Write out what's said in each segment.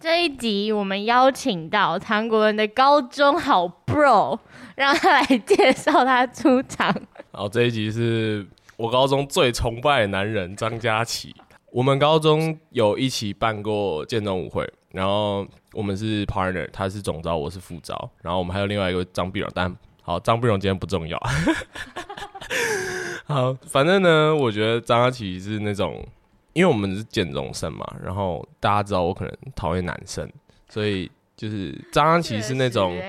这一集我们邀请到唐国伦的高中好 bro，让他来介绍他出场。好，这一集是。我高中最崇拜的男人张家齐，我们高中有一起办过建中舞会，然后我们是 partner，他是总招，我是副招，然后我们还有另外一个张碧荣，但好，张碧荣今天不重要。好，反正呢，我觉得张佳琪是那种，因为我们是建中生嘛，然后大家知道我可能讨厌男生，所以就是张佳琪是那种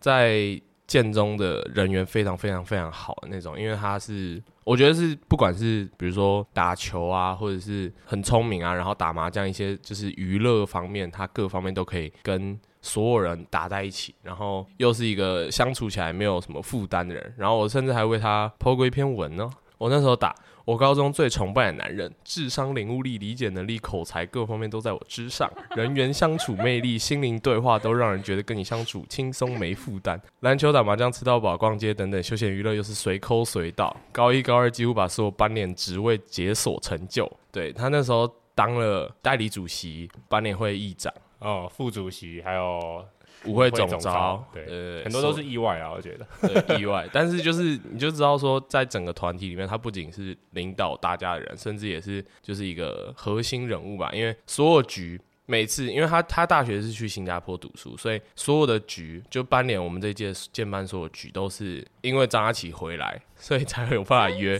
在建中的人缘非常非常非常好的那种，因为他是。我觉得是，不管是比如说打球啊，或者是很聪明啊，然后打麻将一些就是娱乐方面，他各方面都可以跟所有人打在一起，然后又是一个相处起来没有什么负担的人。然后我甚至还为他 po 过一篇文呢。我那时候打。我高中最崇拜的男人，智商、领悟力、理解能力、口才各方面都在我之上，人缘相处魅力、心灵对话都让人觉得跟你相处轻松没负担。篮球、打麻将、吃到饱、逛街等等休闲娱乐又是随扣随到。高一、高二几乎把所有班联职位解锁成就。对，他那时候当了代理主席、班联会议长、哦，副主席，还有。舞会总召，对，呃，很多都是意外啊，我觉得，对，意外。但是就是你就知道说，在整个团体里面，他不仅是领导大家的人，甚至也是就是一个核心人物吧。因为所有局每次，因为他他大学是去新加坡读书，所以所有的局就班联我们这一届建班所有局都是因为张家齐回来，所以才会有办法约。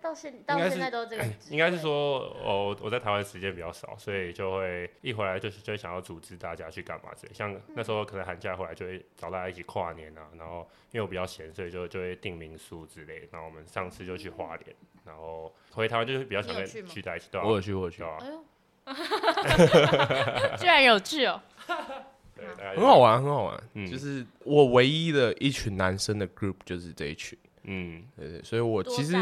到现到现在都这个，应该是说，哦，我在台湾时间比较少，所以就会一回来就是就想要组织大家去干嘛之类。像那时候可能寒假回来就会找大家一起跨年啊，然后因为我比较闲，所以就就会订民宿之类。然后我们上次就去花莲，然后回台湾就是比较想跟去在一起。对啊，我有去，我有去啊。居然有趣哦！对，很好玩，很好玩。嗯，就是我唯一的一群男生的 group 就是这一群。嗯，对对，所以我其实。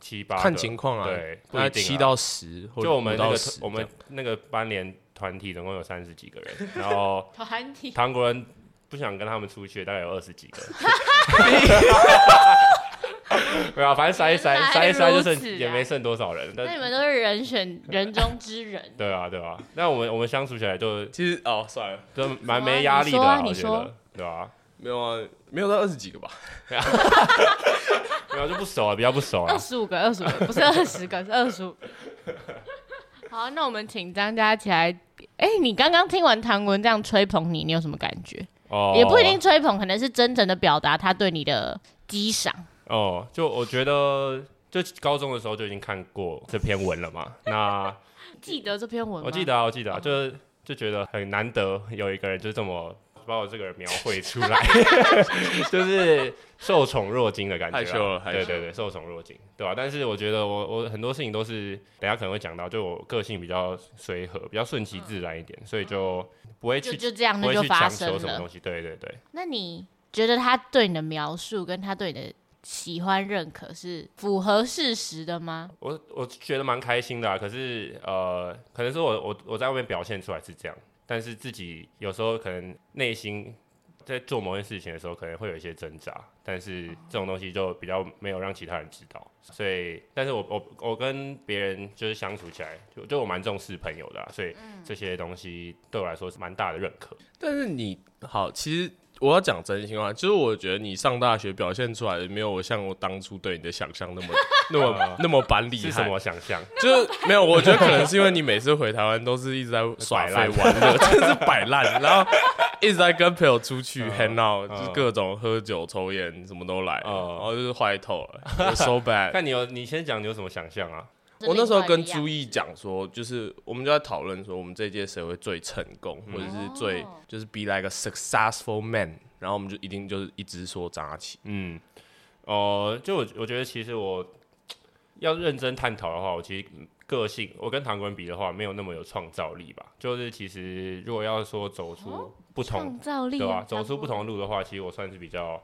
七八看情况啊，对，大概七到十，就我们那个我们那个班联团体总共有三十几个人，然后团体韩国人不想跟他们出去，大概有二十几个，没有，反正筛一筛筛一筛就剩也没剩多少人。那你们都是人选人中之人，对啊对啊。那我们我们相处起来就其实哦算了，就蛮没压力的，我觉得，对啊？没有啊，没有到二十几个吧。没有就不熟啊，比较不熟啊。二十五个，二十五个，不是二十个，是二十五。好，那我们请张家齐来。哎、欸，你刚刚听完唐文这样吹捧你，你有什么感觉？哦，也不一定吹捧，可能是真诚的表达他对你的激赏。哦，就我觉得，就高中的时候就已经看过这篇文了嘛。那 记得这篇文吗？我记得啊，我记得啊，就是就觉得很难得有一个人就这么。把我这个人描绘出来，就是受宠若惊的感觉。害羞了，对对对，受宠若惊，对吧？但是我觉得我我很多事情都是等下可能会讲到，就我个性比较随和，比较顺其自然一点，所以就不会去就这样，那就发生了什么东西。对对对。那你觉得他对你的描述跟他对你的喜欢认可是符合事实的吗？我我觉得蛮开心的啊，可是呃，可能是我我我在外面表现出来是这样。但是自己有时候可能内心在做某件事情的时候，可能会有一些挣扎。但是这种东西就比较没有让其他人知道。所以，但是我我我跟别人就是相处起来，就就我蛮重视朋友的啊，所以这些东西对我来说是蛮大的认可。但是你好，其实。我要讲真心话，就是我觉得你上大学表现出来的没有我像我当初对你的想象那么 那么那么板厉害。是什么想象？就是没有，我觉得可能是因为你每次回台湾都是一直在耍废玩乐，真的是摆烂，然后一直在跟朋友出去 hang out，就是各种喝酒抽烟，什么都来，然后就是坏透了，so bad。那你有你先讲你有什么想象啊？我那时候跟朱毅讲说，就是我们就在讨论说，我们这届谁会最成功，或者是最就是 be like a successful man，然后我们就一定就是一直说张家齐。嗯，哦、呃，就我我觉得其实我要认真探讨的话，我其实个性我跟唐国人比的话，没有那么有创造力吧。就是其实如果要说走出不同，创造力对吧？走出不同的路的话，其实我算是比较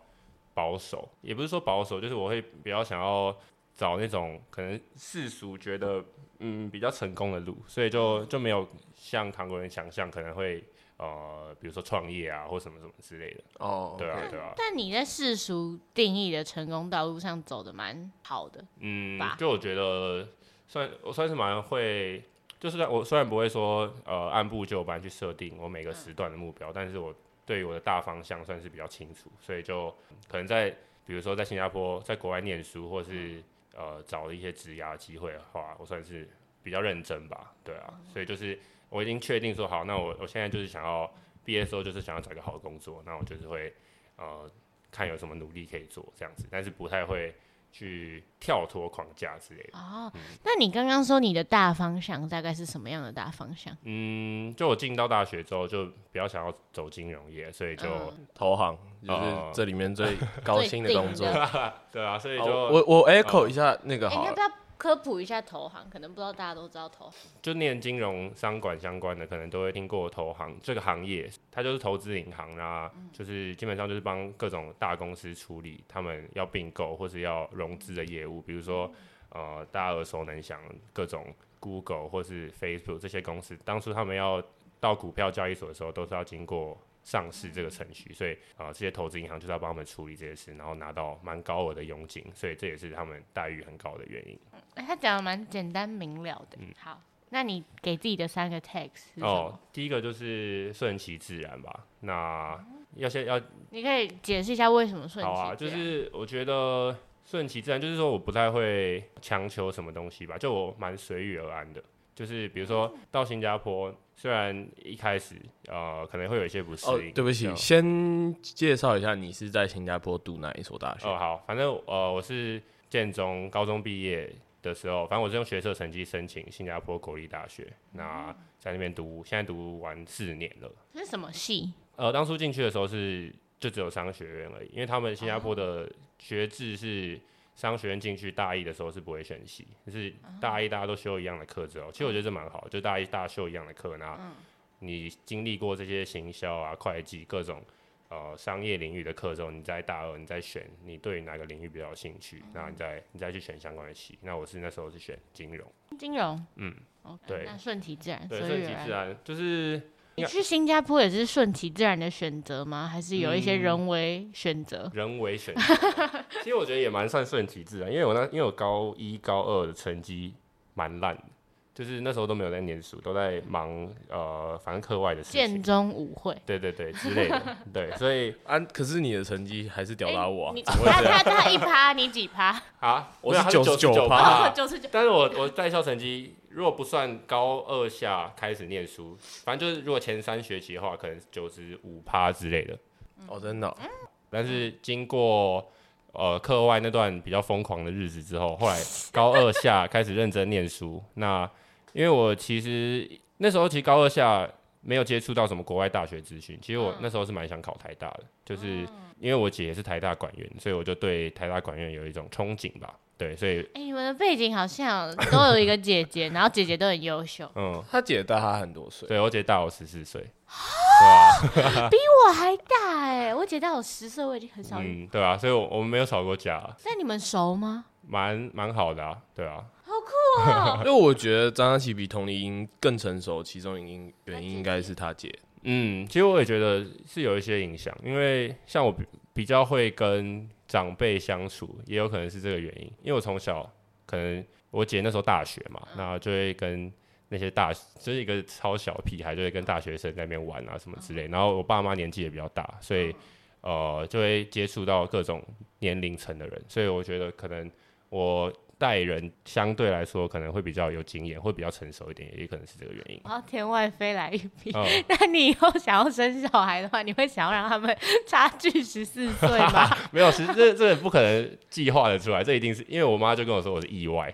保守，也不是说保守，就是我会比较想要找那种可能世俗觉得嗯比较成功的路，所以就就没有像韩国人想象可能会。呃，比如说创业啊，或什么什么之类的。哦，oh, 对啊，对啊。但你在世俗定义的成功道路上走得蛮好的。嗯，就我觉得算我算是蛮会，就是我虽然不会说呃按部就班去设定我每个时段的目标，嗯、但是我对于我的大方向算是比较清楚，所以就可能在比如说在新加坡，在国外念书，或是呃找了一些职涯机会的话，我算是比较认真吧。对啊，嗯、所以就是。我已经确定说好，那我我现在就是想要毕业的时候就是想要找一个好的工作，那我就是会呃看有什么努力可以做这样子，但是不太会去跳脱框架之类的。哦，嗯、那你刚刚说你的大方向大概是什么样的大方向？嗯，就我进到大学之后就比较想要走金融业，所以就、嗯、投行就是这里面最 高薪的工作。对啊，所以就我我 echo 一下那个好。欸科普一下投行，可能不知道大家都知道投行，就念金融商管相关的，可能都会听过投行这个行业。它就是投资银行啊，嗯、就是基本上就是帮各种大公司处理他们要并购或是要融资的业务。比如说，呃，大家耳熟能详各种 Google 或是 Facebook 这些公司，当初他们要到股票交易所的时候，都是要经过。上市这个程序，所以啊、呃，这些投资银行就是要帮他们处理这些事，然后拿到蛮高额的佣金，所以这也是他们待遇很高的原因。嗯、他讲的蛮简单明了的。嗯，好，那你给自己的三个 text 哦，第一个就是顺其自然吧。那要先要，你可以解释一下为什么顺其自然？好啊，就是我觉得顺其自然，就是说我不太会强求什么东西吧，就我蛮随遇而安的。就是比如说到新加坡，虽然一开始呃可能会有一些不适应。哦，对不起，就先介绍一下你是在新加坡读哪一所大学？哦，好，反正呃我是建中高中毕业的时候，反正我是用学测成绩申请新加坡国立大学，那在那边读，现在读完四年了。这是什么系？呃，当初进去的时候是就只有商学院而已，因为他们新加坡的学制是。商学院进去大一的时候是不会选系，就是大一大家都修一样的课之后，其实我觉得这蛮好，就大一大家修一样的课，那你经历过这些行销啊、会计各种呃商业领域的课之后，你在大二你再选你对哪个领域比较有兴趣，那你再你再去选相关的系。那我是那时候是选金融，金融，嗯，okay, 对，那顺其自然，对，顺其自然就是。你去新加坡也是顺其自然的选择吗？还是有一些人为选择？嗯，人为选择，其实我觉得也蛮算顺其自然，因为我那因为我高一高二的成绩蛮烂，就是那时候都没有在念书，都在忙呃，反正课外的事情。建中舞会，对对对之类的，对，所以啊，可是你的成绩还是吊打我啊！他他他一趴，你几趴？啊，我是九十九趴，九十九。但是我我在校成绩。如果不算高二下开始念书，反正就是如果前三学期的话，可能九十五趴之类的。哦，真的、哦。但是经过呃课外那段比较疯狂的日子之后，后来高二下开始认真念书。那因为我其实那时候其实高二下没有接触到什么国外大学资讯，其实我那时候是蛮想考台大的，就是因为我姐也是台大管院，所以我就对台大管院有一种憧憬吧。对，所以哎、欸，你们的背景好像都有一个姐姐，然后姐姐都很优秀。嗯，她姐大她很多岁，对我姐大我十四岁，比我还大哎、欸！我姐大我十岁，我已经很少。嗯，对啊，所以我我们没有吵过架。那你们熟吗？蛮蛮好的啊，对啊。好酷啊、哦！因为我觉得张佳琪比佟丽英更成熟，其中原因原因应该是她姐。嗯，其实我也觉得是有一些影响，因为像我比比较会跟。长辈相处也有可能是这个原因，因为我从小可能我姐那时候大学嘛，然后就会跟那些大就是一个超小屁孩，就会跟大学生在那边玩啊什么之类。然后我爸妈年纪也比较大，所以呃就会接触到各种年龄层的人，所以我觉得可能我。待人相对来说可能会比较有经验，会比较成熟一点，也可能是这个原因。然后天外飞来一笔，那、哦、你以后想要生小孩的话，你会想要让他们 差距十四岁吗？没有，其实这这不可能计划的出来，这一定是因为我妈就跟我说我是意外。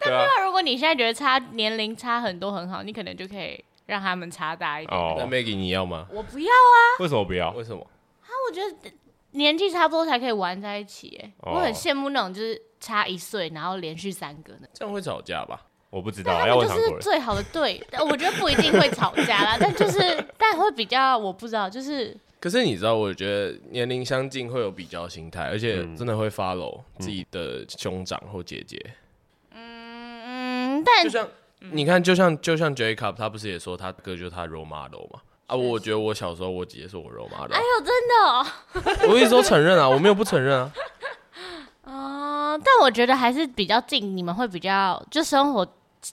对啊，如果你现在觉得差年龄差很多很好，你可能就可以让他们差大一点。哦，那 Maggie 你要吗？我不要啊。为什么不要？为什么？啊，我觉得。年纪差不多才可以玩在一起，哎，哦我很羡慕那种就是差一岁然后连续三个的。这样会吵架吧？我不知道，就是。最好的队，我觉得不一定会吵架啦，但就是但会比较，我不知道，就是可是你知道，我觉得年龄相近会有比较心态，而且嗯真的会 follow 自己的兄长或姐姐。嗯，但就像你看，就像就像 Jacob，他不是也说他哥就是他 role model 嘛？啊，我觉得我小时候我姐姐是我 role model，哎呦，真的哦，我一直都承认啊，我没有不承认啊。嗯，但我觉得还是比较近，你们会比较就生活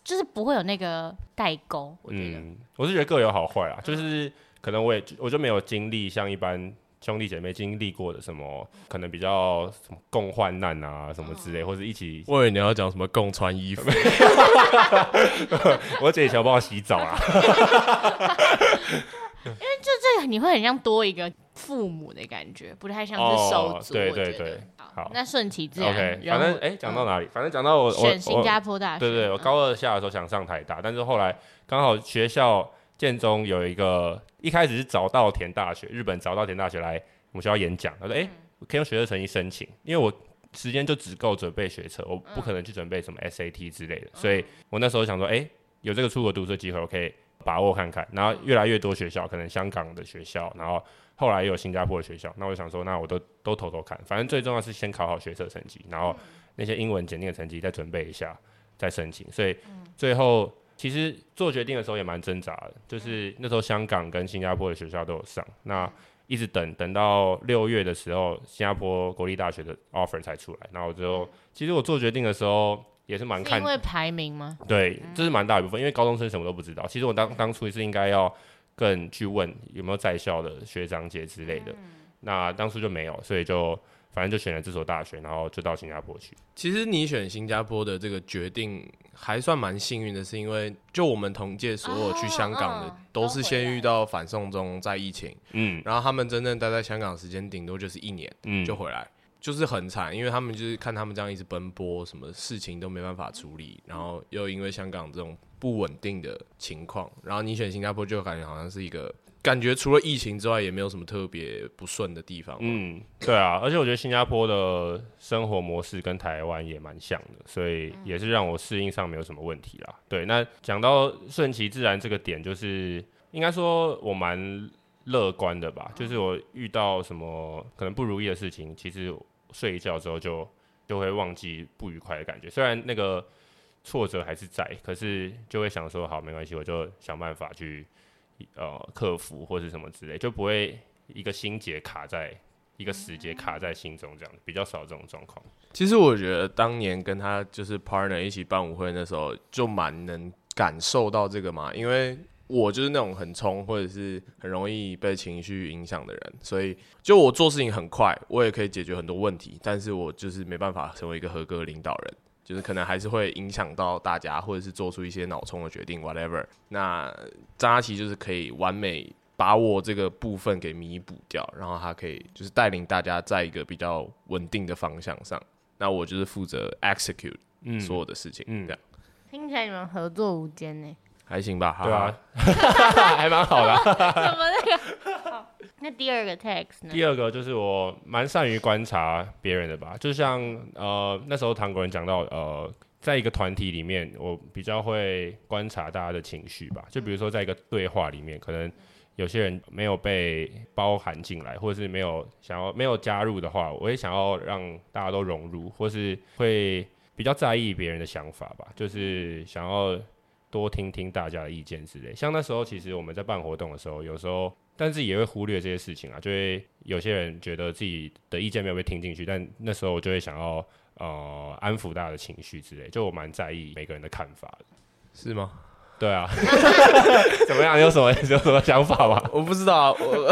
就是不会有那个代沟，我觉得。嗯，我是觉得各有好坏啊，就是可能我也我就没有经历像一般兄弟姐妹经历过的什么，可能比较什么共患难啊什么之类，或者一起。我以为你要讲什么共穿衣服，我姐以前有帮我洗澡啊，就这个你会很像多一个父母的感觉，不太像是手足。哦对对对好好，那顺其自然。OK，反正哎，讲到哪里？反正讲到我我选新加坡大学。对对，我嗯高二下的时候想上台大，但是后来刚好学校建中有一个，一开始是早稻田大学，日本早稻田大学来我们学校演讲，他说：“哎、可以用学测成绩申请，因为我时间就只够准备学测，我不可能去准备什么 SAT 之类的，所以我那时候想说，哎、有这个出国读书的机会，我可以把握看看。然后越来越多学校，可能香港的学校，然后后来也有新加坡的学校，那我想说，那我都都偷偷看，反正最重要是先考好学测成绩，然后那些英文检定的成绩再准备一下。”再申请，所以最后其实做决定的时候也蛮挣扎的，就是那时候香港跟新加坡的学校都有上，那一直等等到六月的时候，新加坡国立大学的 offer 才出来，然后之后其实我做决定的时候也是蛮看是因为排名吗？对，这是蛮大一部分，因为高中生什么都不知道。其实我当当初是应该要更去问有没有在校的学长姐之类的，那当初就没有，所以就反正就选了这所大学，然后就到新加坡去。其实你选新加坡的这个决定还算蛮幸运的，是因为就我们同届所有去香港的都是先遇到反送中在疫情，嗯然后他们真正待在香港的时间顶多就是一年嗯，就回来，就是很惨，因为他们就是看他们这样一直奔波，什么事情都没办法处理，然后又因为香港这种不稳定的情况，然后你选新加坡就感觉好像是一个感觉除了疫情之外也没有什么特别不顺的地方，嗯，嗯，对啊，而且我觉得新加坡的生活模式跟台湾也蛮像的，所以也是让我适应上没有什么问题啦。对，那讲到顺其自然这个点，就是应该说我蛮乐观的吧，就是我遇到什么可能不如意的事情，其实睡一觉之后就就会忘记不愉快的感觉，虽然那个挫折还是在，可是就会想说好没关系，我就想办法去。呃，克服或是什么之类，就不会一个心结卡在一个死结卡在心中，这样比较少这种状况。其实我觉得当年跟他就是 partner 一起办舞会那时候，就蛮能感受到这个嘛，因为我就是那种很冲或者是很容易被情绪影响的人，所以就我做事情很快，我也可以解决很多问题，但是我就是没办法成为一个合格的领导人。就是可能还是会影响到大家，或者是做出一些脑冲的决定，whatever。那张佳琪就是可以完美把我这个部分给弥补掉，然后他可以就是带领大家在一个比较稳定的方向上。那我就是负责 execute 嗯，所有的事情，嗯这样听起来你们合作无间呢。还行吧？对啊哈哈，还蛮好的啊、怎么那个？好那第二个 text 呢？第二个就是我蛮善于观察别人的吧，就像呃那时候唐国人讲到呃，在一个团体里面，我比较会观察大家的情绪吧。就比如说在一个对话里面，可能有些人没有被包含进来，或者是没有想要没有加入的话，我也想要让大家都融入，或是会比较在意别人的想法吧，就是想要。多听听大家的意见之类，像那时候其实我们在办活动的时候，有时候但是也会忽略这些事情啊，就会有些人觉得自己的意见没有被听进去，但那时候我就会想要呃安抚大家的情绪之类，就我蛮在意每个人的看法的。是吗？对啊，怎么样？你有什么有什么想法吗？我不知道啊，我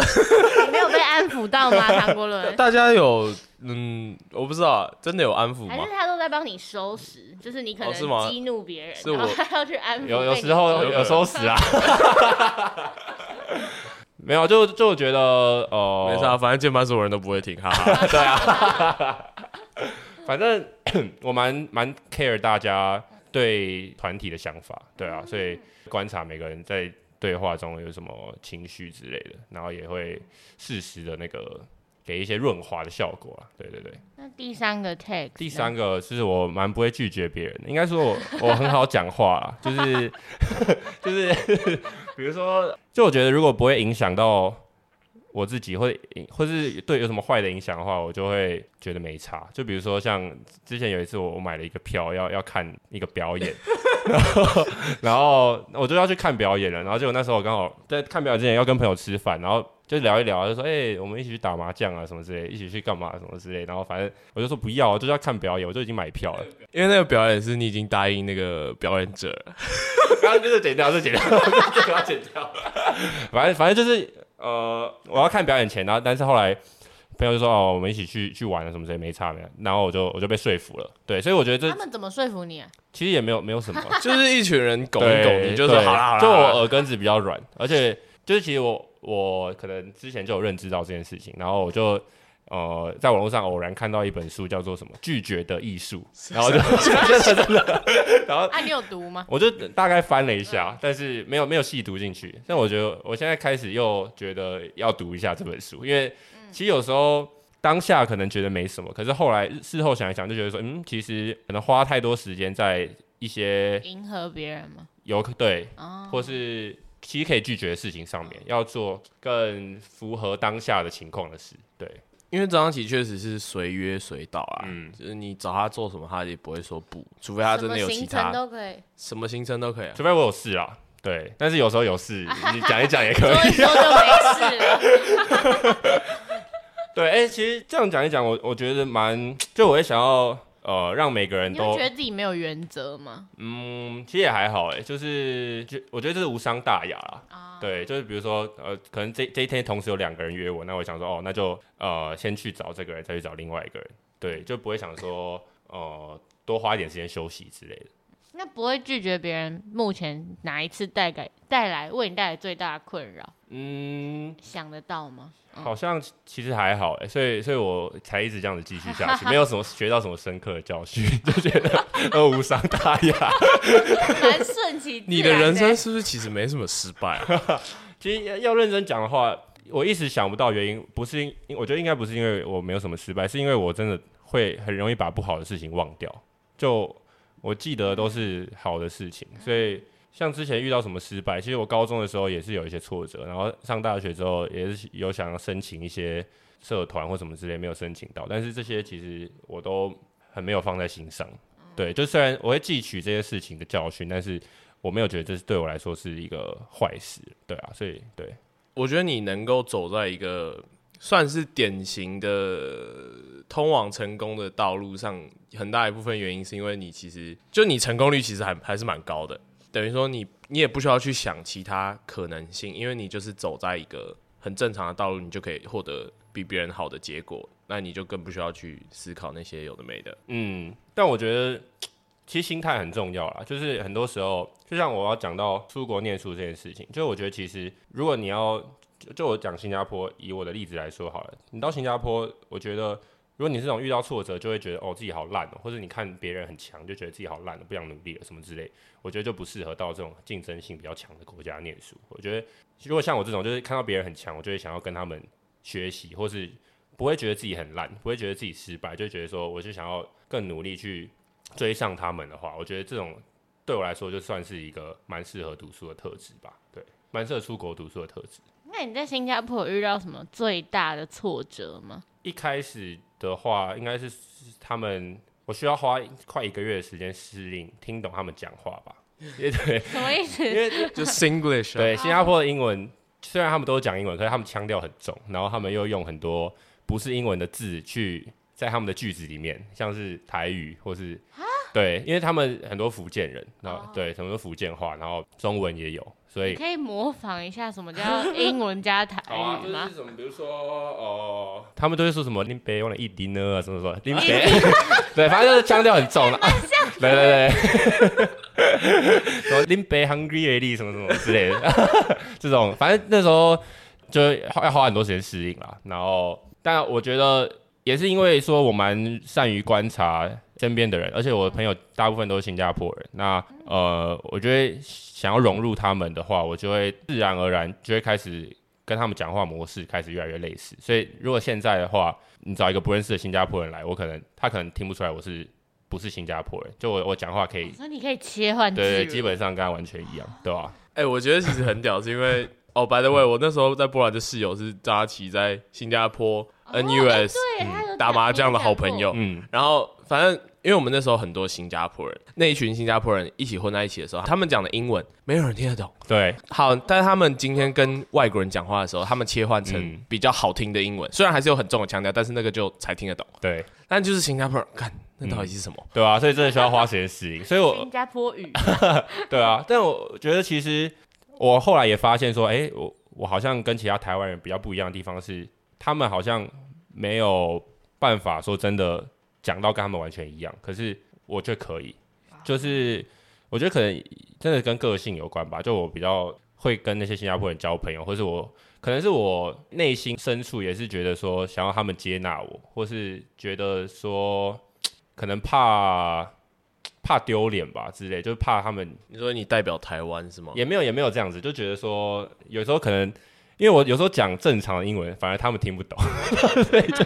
安抚到吗？唐国伦？大家有嗯，我不知道啊，真的有安抚吗还是？他都在帮你收拾？就是你可能哦是吗激怒别人，是我然后他要去安抚。有有时候有收拾啊，没有就就觉得呃，没事啊，反正键盘所有人都不会听，哈哈。对啊，反正 我蛮蛮 care 大家对团体的想法，对啊，所以观察每个人在对话中有什么情绪之类的，然后也会适时的那个给一些润滑的效果啊。对对对。那第三个 take，第三个是我蛮不会拒绝别人的，应该说我我很好讲话啊，就是 就是 比如说，就我觉得如果不会影响到。我自己会，或是对有什么坏的影响的话，我就会觉得没差。就比如说像之前有一次，我我买了一个票要要看一个表演，然后然后我就要去看表演了。然后结果那时候我刚好在看表演之前要跟朋友吃饭，然后就聊一聊，就说哎、欸，我们一起去打麻将啊什么之类，一起去干嘛什么之类。然后反正我就说不要，我就是要看表演，我就已经买票了，因为那个表演是你已经答应那个表演者了。刚刚就是剪掉，是剪掉，就要剪掉。反正反正就是。呃，我要看表演前，然后但是后来朋友就说哦，我们一起去去玩了什么之类，没差没，然后我就我就被说服了，对，所以我觉得这他们怎么说服你啊？其实也没有没有什么，就是一群人拱一拱你，就是好啦好啦，就我耳根子比较软，而且就是其实我我可能之前就有认知到这件事情，然后我就。呃，在网络上偶然看到一本书，叫做什么《拒绝的艺术》，然后就真的真的，然后啊，你有读吗？我就大概翻了一下，但是没有没有细读进去。但我觉得我现在开始又觉得要读一下这本书，因为其实有时候当下可能觉得没什么，可是后来事后想一想，就觉得说，嗯，其实可能花太多时间在一些迎合别人嘛？有对，或是其实可以拒绝的事情上面，要做更符合当下的情况的事，对。因为张琪确实是随约随到啊，嗯，就是你找他做什么，他也不会说不，除非他真的有其他，什么行程都可以，什么行程都可以啊，除非我有事啊，对，但是有时候有事，你讲一讲也可以，说一说就没事了。对，哎、欸，其实这样讲一讲，我我觉得蛮，就我也想要。呃，让每个人都觉得自己没有原则吗？嗯，其实也还好哎，就是就我觉得这是无伤大雅啦。啊，对，就是比如说呃，可能这这一天同时有两个人约我，那我想说哦，那就呃先去找这个人，再去找另外一个人，对，就不会想说呃多花一点时间休息之类的。那不会拒绝别人？目前哪一次带给带来为你带来最大的困扰？嗯，想得到吗？好像其实还好哎，所以所以我才一直这样子继续下去，没有什么学到什么深刻的教训，就觉得都无伤大雅，蛮顺其自然。你的人生是不是其实没什么失败啊？其实要认真讲的话，我一时想不到原因，不是因，我觉得应该不是因为我没有什么失败，是因为我真的会很容易把不好的事情忘掉，就我记得都是好的事情，所以。像之前遇到什么失败，其实我高中的时候也是有一些挫折，然后上大学之后也是有想要申请一些社团或什么之类，没有申请到。但是这些其实我都很没有放在心上。对，就虽然我会汲取这些事情的教训，但是我没有觉得这是对我来说是一个坏事。对啊，所以对，我觉得你能够走在一个算是典型的通往成功的道路上，很大一部分原因是因为你其实就你成功率其实还还是蛮高的。等于说你你也不需要去想其他可能性，因为你就是走在一个很正常的道路，你就可以获得比别人好的结果，那你就更不需要去思考那些有的没的。嗯，但我觉得其实心态很重要啦，就是很多时候，就像我要讲到出国念书这件事情，就我觉得其实如果你要就，我讲新加坡，以我的例子来说好了，你到新加坡，我觉得。如果你是这种遇到挫折就会觉得哦自己好烂哦，或者你看别人很强就觉得自己好烂，不想努力了什么之类，我觉得就不适合到这种竞争性比较强的国家念书。我觉得如果像我这种就是看到别人很强，我就会想要跟他们学习，或是不会觉得自己很烂，不会觉得自己失败，就觉得说我就想要更努力去追上他们的话，我觉得这种对我来说就算是一个蛮适合读书的特质吧。对，蛮适合出国读书的特质。那你在新加坡有遇到什么最大的挫折吗？一开始。的话，应该是他们，我需要花快一个月的时间适应，听懂他们讲话吧？对，什么意思？因为就 Singlish，对，新加坡的英文虽然他们都讲英文，可是他们腔调很重，然后他们又用很多不是英文的字去在他们的句子里面，像是台语或是对，因为他们很多福建人，然后对，很多福建话，然后中文也有。所以可以模仿一下什么叫英文加台语吗？啊就是什么，比如说哦、呃，他们都会说什么林北用了一滴呢啊，什么什么林北，对，反正就是腔调很重 了。对对对，什么林北 hungry lady 什么什么之类的，这种反正那时候就要花很多时间适应了。然后，但我觉得也是因为说我蛮善于观察身边的人，而且我的朋友大部分都是新加坡人。那呃，我觉得。想要融入他们的话，我就会自然而然就会开始跟他们讲话模式开始越来越类似。所以如果现在的话，你找一个不认识的新加坡人来，我可能他可能听不出来我是不是新加坡人，就我我讲话可以，所以你可以切换，对，基本上跟他完全一样，对吧？哎、欸，我觉得其实很屌，是因为哦，by the way，我那时候在波兰的室友是扎奇，在新加坡 NUS、打麻将的好朋友，嗯，然后反正。因为我们那时候很多新加坡人，那一群新加坡人一起混在一起的时候，他们讲的英文没有人听得懂。对，好，但是他们今天跟外国人讲话的时候，他们切换成比较好听的英文，嗯、虽然还是有很重的腔调，但是那个就才听得懂。对，但就是新加坡人，看那到底是什么？嗯、对啊，所以真的需要花时间适应。所以我新加坡语，对啊，但我觉得其实我后来也发现说，哎、欸，我我好像跟其他台湾人比较不一样的地方是，他们好像没有办法说真的讲到跟他们完全一样，可是。我觉得可以，就是我觉得可能真的跟个性有关吧。就我比较会跟那些新加坡人交朋友，或是我可能是我内心深处也是觉得说想要他们接纳我，或是觉得说可能怕怕丢脸吧之类，就是怕他们。你说你代表台湾是吗？也没有也没有这样子，就觉得说有时候可能因为我有时候讲正常的英文，反而他们听不懂，对，就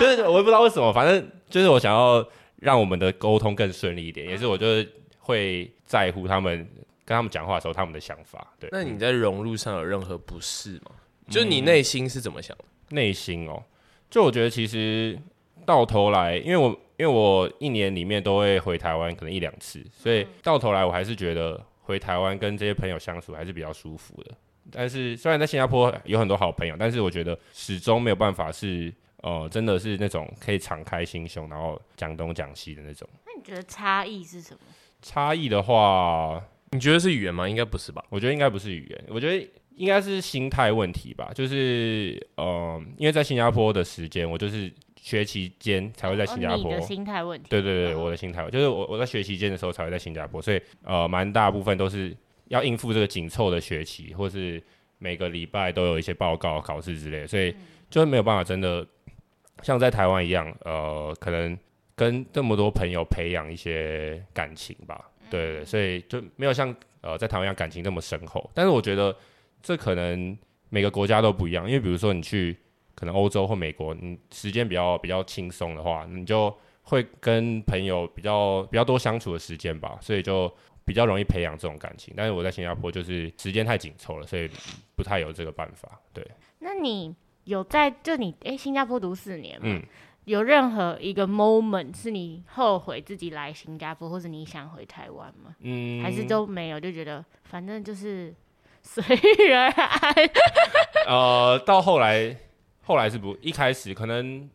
就是我也不知道为什么，反正就是我想要。让我们的沟通更顺利一点，也是我就是会在乎他们跟他们讲话的时候他们的想法。对，那你在融入上有任何不适吗？就你内心是怎么想的？内、嗯、心哦，就我觉得其实到头来，因为我因为我一年里面都会回台湾，可能一两次，所以到头来我还是觉得回台湾跟这些朋友相处还是比较舒服的。但是虽然在新加坡有很多好朋友，但是我觉得始终没有办法是。哦、呃，真的是那种可以敞开心胸，然后讲东讲西的那种。那你觉得差异是什么？差异的话，你觉得是语言吗？应该不是吧？我觉得应该不是语言，我觉得应该是心态问题吧。就是，嗯、呃，因为在新加坡的时间，我就是学期间才会在新加坡。哦、你的心态问题。对对对，我的心态，就是我我在学期间的时候才会在新加坡，所以呃，蛮大部分都是要应付这个紧凑的学期，或是每个礼拜都有一些报告、考试之类的，所以就是没有办法真的。像在台湾一样，呃，可能跟这么多朋友培养一些感情吧，对，对，对，所以就没有像呃在台湾一样感情那么深厚。但是我觉得这可能每个国家都不一样，因为比如说你去可能欧洲或美国，你时间比较比较轻松的话，你就会跟朋友比较比较多相处的时间吧，所以就比较容易培养这种感情。但是我在新加坡就是时间太紧凑了，所以不太有这个办法。对，那你？有在就你哎、欸，新加坡读四年嘛，嗯、有任何一个 moment 是你后悔自己来新加坡，或者你想回台湾吗？嗯，还是都没有，就觉得反正就是随 遇而安。呃，到后来，后来是不一开始可能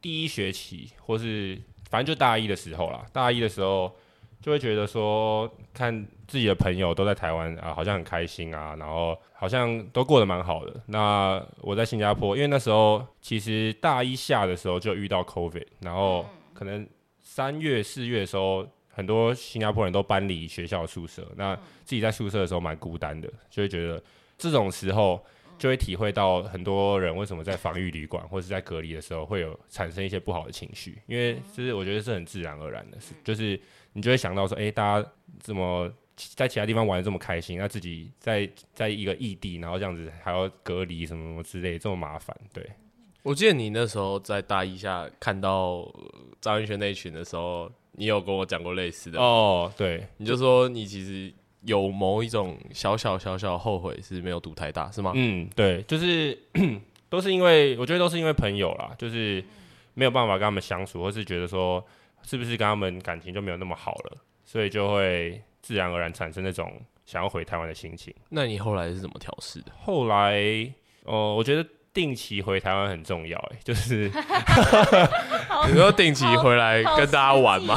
第一学期，或是反正就大一的时候啦，大一的时候。就会觉得说，看自己的朋友都在台湾啊，好像很开心啊，然后好像都过得蛮好的。那我在新加坡，因为那时候其实大一下的时候就遇到 COVID，然后可能三月四月的时候，很多新加坡人都搬离学校宿舍，那自己在宿舍的时候蛮孤单的，就会觉得这种时候就会体会到很多人为什么在防疫旅馆或者在隔离的时候会有产生一些不好的情绪，因为就是我觉得是很自然而然的，事就是。你就会想到说，哎、欸，大家怎么在其他地方玩的这么开心，那自己在在一个异地，然后这样子还要隔离什么什么之类，这么麻烦。对，我记得你那时候在大一下看到张云轩那一群的时候，你有跟我讲过类似的哦。对，你就说你其实有某一种小小小小后悔是没有读太大，是吗？嗯，对，就是 都是因为我觉得都是因为朋友啦，就是没有办法跟他们相处，或是觉得说。是不是跟他们感情就没有那么好了，所以就会自然而然产生那种想要回台湾的心情。那你后来是怎么调试的？后来，哦，我觉得定期回台湾很重要，哎，就是 你说定期回来跟大家玩吗？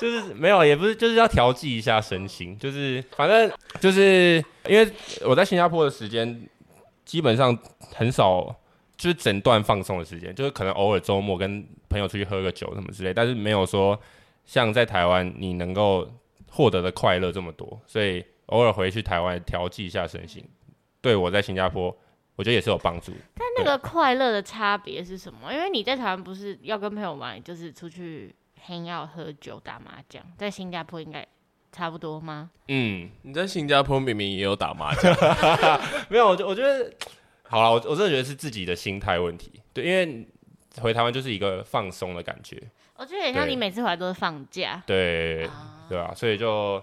就是没有，也不是，就是要调剂一下身心，就是反正就是因为我在新加坡的时间基本上很少。就是整段放松的时间，就是可能偶尔周末跟朋友出去喝个酒什么之类，但是没有说像在台湾你能够获得的快乐这么多，所以偶尔回去台湾调剂一下身心，对我在新加坡我觉得也是有帮助。但那个快乐的差别是什么？因为你在台湾不是要跟朋友玩，就是出去 hang out 喝酒打麻将，在新加坡应该差不多吗？嗯，你在新加坡明明也有打麻将，没有？我我觉得好了，我我真的觉得是自己的心态问题。对，因为回台湾就是一个放松的感觉。我觉得很像你每次回来都是放假。对，啊、对啊，所以就。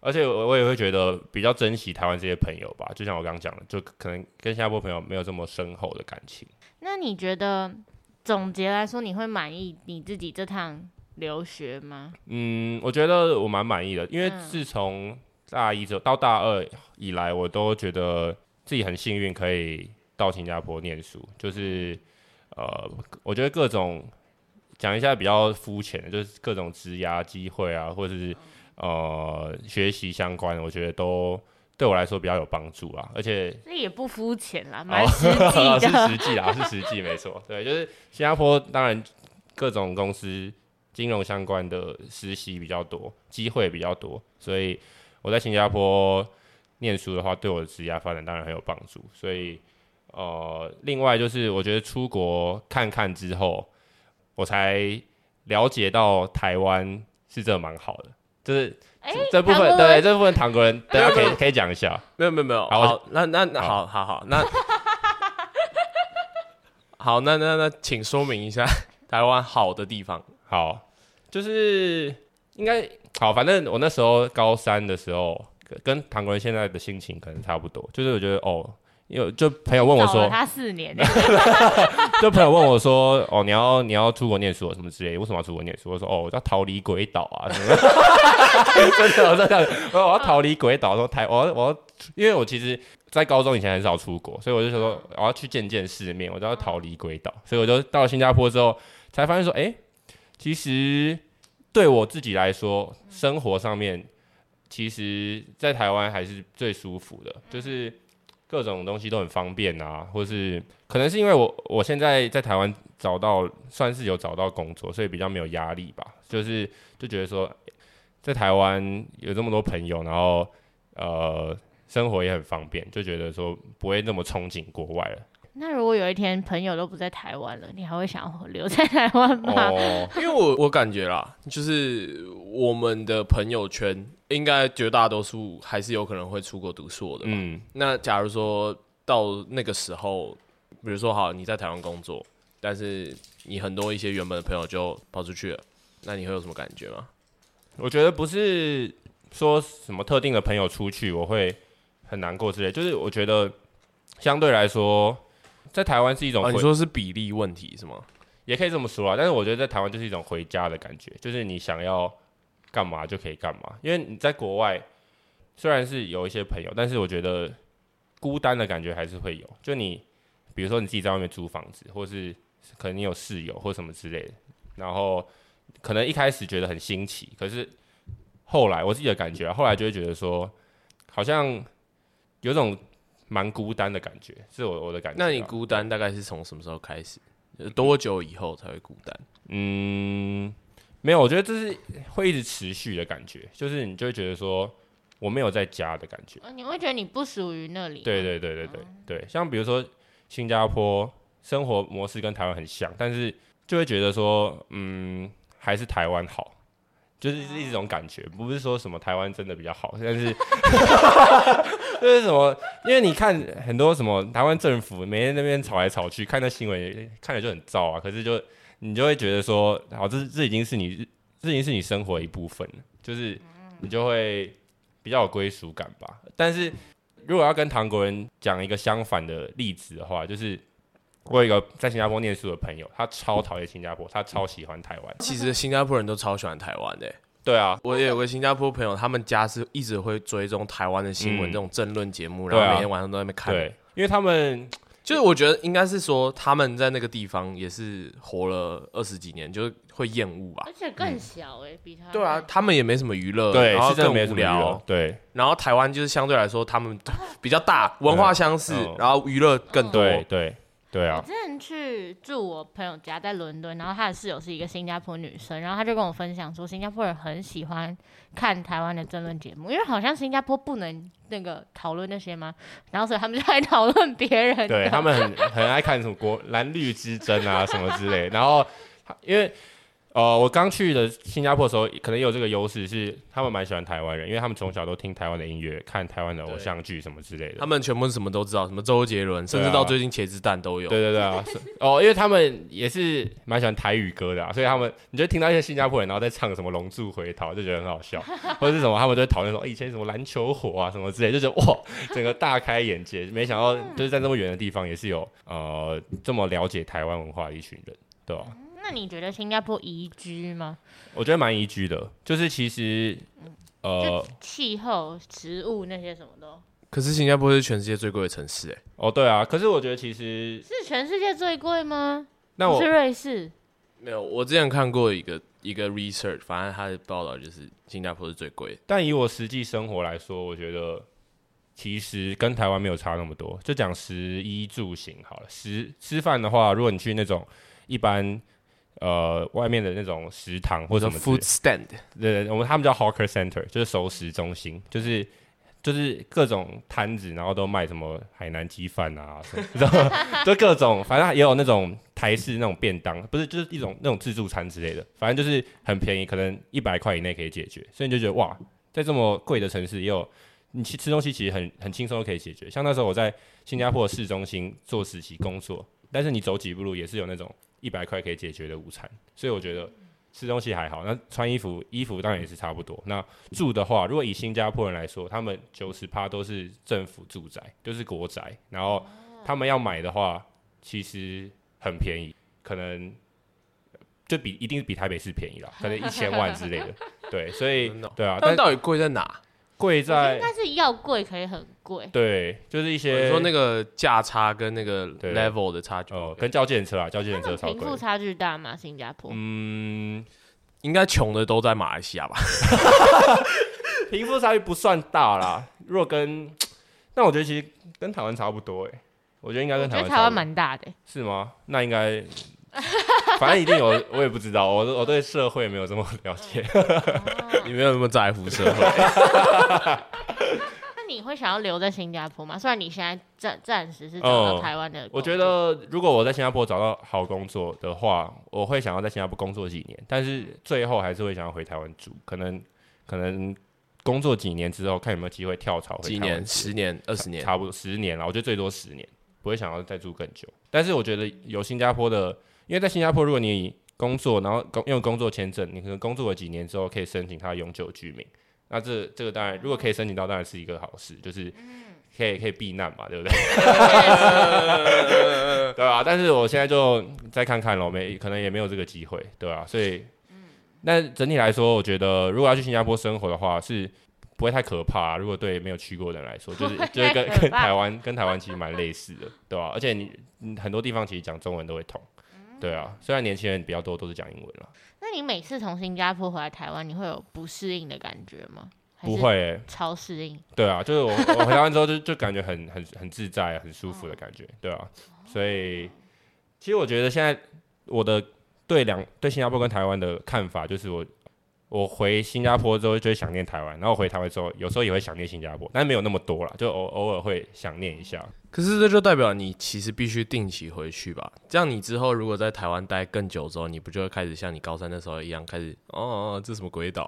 而且我我也会觉得比较珍惜台湾这些朋友吧，就像我刚刚讲的，就可能跟新加坡朋友没有这么深厚的感情。那你觉得总结来说，你会满意你自己这趟留学吗？嗯，我觉得我蛮满意的，因为自从大一到大二以来，我都觉得自己很幸运可以到新加坡念书。就是呃，我觉得各种讲一下比较肤浅的，就是各种职涯机会啊，或者是。呃，学习相关的，我觉得都对我来说比较有帮助啊，而且那也不肤浅啦，蛮实际的，是实际啊，是实际，没错，对，就是新加坡，当然各种公司金融相关的实习比较多，机会比较多，所以我在新加坡念书的话，对我的职业发展当然很有帮助。所以，呃，另外就是我觉得出国看看之后，我才了解到台湾是真的蛮好的。就是这部分，对这部分，唐国人大家可以可以讲一下。没有没有没有，好，那那好好好，那 好，那那那，请说明一下台湾好的地方。好，就是应该好，反正我那时候高三的时候，跟唐国人现在的心情可能差不多。就是我觉得哦。有就朋友问我说，他四年，就朋友问我说，哦，你要你要出国念书什么之类的，为什么要出国念书？我说，哦，我要逃离鬼岛啊，什 么真的，我真的，我要逃离鬼岛，说台，我要我要，因为我其实，在高中以前很少出国，所以我就说我要去见见世面，我就要逃离鬼岛，所以我就到了新加坡之后，才发现说，哎、欸，其实对我自己来说，生活上面，其实在台湾还是最舒服的，就是。各种东西都很方便啊，或是可能是因为我我现在在台湾找到算是有找到工作，所以比较没有压力吧。就是就觉得说，在台湾有这么多朋友，然后呃生活也很方便，就觉得说不会那么憧憬国外了。那如果有一天朋友都不在台湾了，你还会想要留在台湾吗？哦，因为我我感觉啦，就是我们的朋友圈。应该绝大多数还是有可能会出国读硕的。嗯，那假如说到那个时候，比如说好，你在台湾工作，但是你很多一些原本的朋友就跑出去了，那你会有什么感觉吗？我觉得不是说什么特定的朋友出去我会很难过之类，就是我觉得相对来说，在台湾是一种，啊，你说是比例问题是吗？也可以这么说啊，但是我觉得在台湾就是一种回家的感觉，就是你想要。干嘛就可以干嘛，因为你在国外虽然是有一些朋友，但是我觉得孤单的感觉还是会有。就你比如说你自己在外面租房子，或是可能你有室友或什么之类的，然后可能一开始觉得很新奇，可是后来我自己的感觉啊，后来就会觉得说好像有种蛮孤单的感觉，是我我的感觉。那你孤单大概是从什么时候开始？多久以后才会孤单？嗯。没有，我觉得这是会一直持续的感觉，就是你就会觉得说我没有在家的感觉。你会觉得你不属于那里。对对对对对对，像比如说新加坡生活模式跟台湾很像，但是就会觉得说，嗯，还是台湾好，就是是一种感觉，不是说什么台湾真的比较好，但是 就是什么，因为你看很多什么台湾政府每天那边吵来吵去，看那新闻看着就很燥啊，可是就。你就会觉得说，好，这这已经是你，这已经是你生活的一部分了，就是你就会比较有归属感吧。但是如果要跟唐国人讲一个相反的例子的话，就是我有一个在新加坡念书的朋友，他超讨厌新加坡，他超喜欢台湾。其实新加坡人都超喜欢台湾的欸。对啊，我也有个新加坡朋友，他们家是一直会追踪台湾的新闻，这种政论节目，然后每天晚上都在那边看。对，因为他们。就是我觉得应该是说他们在那个地方也是活了二十几年，就是会厌恶吧。而且更小哎、欸，嗯、比他。对啊，他们也没什么娱乐，对，然后更无聊。对，然后台湾就是相对来说他们 比较大，文化相似，嗯、然后娱乐更多。对对。对啊，我之前去住我朋友家，在伦敦，然后他的室友是一个新加坡女生，然后他就跟我分享说，新加坡人很喜欢看台湾的争论节目，因为好像新加坡不能那个讨论那些吗？然后所以他们就爱讨论别人，对他们很很爱看什么国蓝绿之争啊什么之类，然后因为呃，我刚去的新加坡的时候，可能也有这个优势，是他们蛮喜欢台湾人，因为他们从小都听台湾的音乐，看台湾的偶像剧什么之类的。他们全部什么都知道，什么周杰伦，甚至到最近茄子蛋都有。对对对啊，哦，因为他们也是蛮喜欢台语歌的啊，所以他们你就听到一些新加坡人，然后在唱什么《龙柱回逃》，就觉得很好笑，或者是什么，他们就会讨论说以前什么篮球火啊什么之类，就觉得 哇，整个大开眼界，没想到就是在那么远的地方也是有呃这么了解台湾文化的一群人，对吧？那你觉得新加坡宜居吗？我觉得蛮宜居的，就是其实，呃，气候、食物那些什么的。可是新加坡是全世界最贵的城市，哎。哦，对啊。可是我觉得其实是全世界最贵吗？那我是瑞士。没有，我之前看过一个一个 research，反正他的报道就是新加坡是最贵。但以我实际生活来说，我觉得其实跟台湾没有差那么多。就讲食衣住行好了，食吃饭的话，如果你去那种一般。呃，外面的那种食堂或者什么 food stand，对，我们他们叫 hawker center，就是熟食中心，就是就是各种摊子，然后都卖什么海南鸡饭啊，什么 就各种，反正也有那种台式那种便当，不是就是一种那种自助餐之类的，反正就是很便宜，可能一百块以内可以解决，所以你就觉得哇，在这么贵的城市也有你去吃东西，其实很很轻松可以解决。像那时候我在新加坡的市中心做实习工作，但是你走几步路也是有那种。一百块可以解决的午餐，所以我觉得吃东西还好。那穿衣服，衣服当然也是差不多。那住的话，如果以新加坡人来说，他们九十趴都是政府住宅，就是国宅。然后他们要买的话，其实很便宜，可能就比一定是比台北市便宜啦，可能一千万之类的。对，所以对啊，但到底贵在哪？贵在应该是要贵可以很贵，对，就是一些说那个价差跟那个 level 的差距哦，跟叫计程车啊，叫计程车差。贫富差距大吗？新加坡？嗯，应该穷的都在马来西亚吧？贫富差距不算大啦，如果跟，但我觉得其实跟台湾差不多哎，我觉得应该跟台湾。台湾蛮大的，是吗？那应该。反正一定有，我也不知道，我我对社会没有这么 了解，你没有那么在乎社会。那你会想要留在新加坡吗？虽然你现在暂暂时是找到台湾的、嗯，我觉得如果我在新加坡找到好工作的话，我会想要在新加坡工作几年，但是最后还是会想要回台湾住，可能可能工作几年之后，看有没有机会跳槽回。几年？十年？二十年？差不多十年了，我觉得最多十年，不会想要再住更久。但是我觉得有新加坡的。因为在新加坡，如果你工作，然后工用工作签证，你可能工作了几年之后可以申请他永久居民。那这这个当然，如果可以申请到，当然是一个好事，就是可以可以避难嘛，对不对？对啊，但是我现在就再看看咯，没可能也没有这个机会，对啊。所以，那整体来说，我觉得如果要去新加坡生活的话，是不会太可怕。如果对没有去过的人来说，就是就是跟跟台湾跟台湾其实蛮类似的，对吧？而且你很多地方其实讲中文都会通。对啊，虽然年轻人比较多都是讲英文了。那你每次从新加坡回来台湾，你会有不适应的感觉吗？不会、欸，超适应。对啊，就是我我回台湾之后就就感觉很很很自在、很舒服的感觉。哦、对啊，所以其实我觉得现在我的对两对新加坡跟台湾的看法就是我。我回新加坡之后就会想念台湾，然后回台湾之后有时候也会想念新加坡，但是没有那么多了，就偶偶尔会想念一下。可是这就代表你其实必须定期回去吧？这样你之后如果在台湾待更久之后，你不就会开始像你高三那时候一样开始哦，哦，这什么鬼岛？